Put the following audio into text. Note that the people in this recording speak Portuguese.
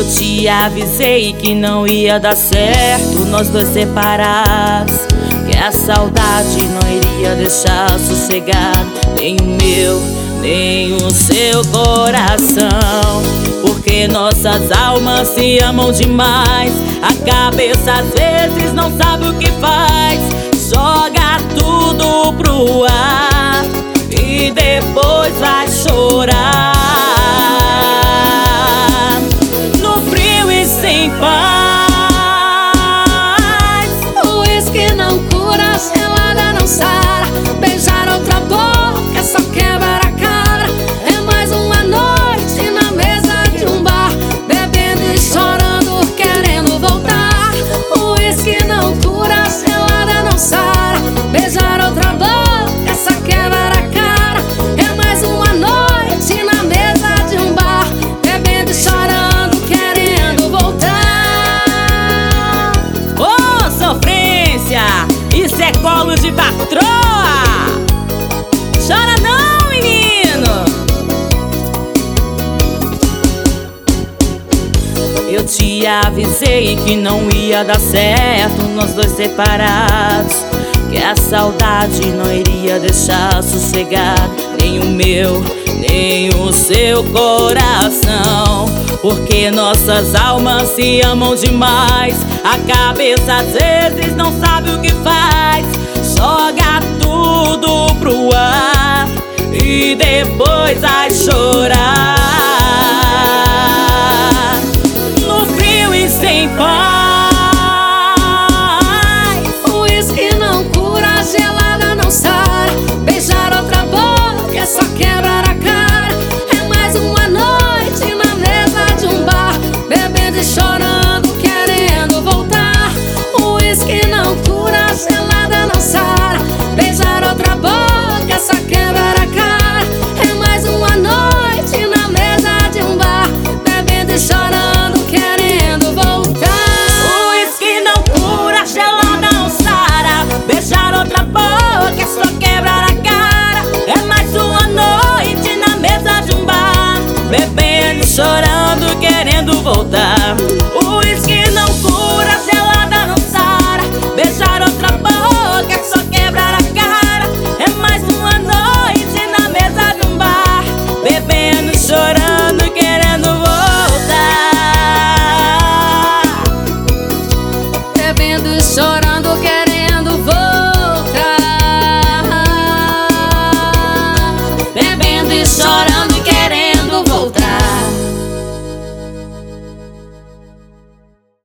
Eu te avisei que não ia dar certo nós dois separados. Que a saudade não iria deixar sossegado nem o meu, nem o seu coração. Porque nossas almas se amam demais. A cabeça às vezes não sabe o que faz. Eu te avisei que não ia dar certo Nós dois separados. Que a saudade não iria deixar sossegado Nem o meu, nem o seu coração. Porque nossas almas se amam demais. A cabeça às vezes não sabe o que faz. Joga tudo pro ar E depois vai chorar Bebendo, chorando, querendo voltar. O uísque não cura, gelada não sara. Beijar outra boca é só quebrar a cara. É mais uma noite na mesa de um bar. Bebendo, chorando, querendo voltar. Bebendo, chorando.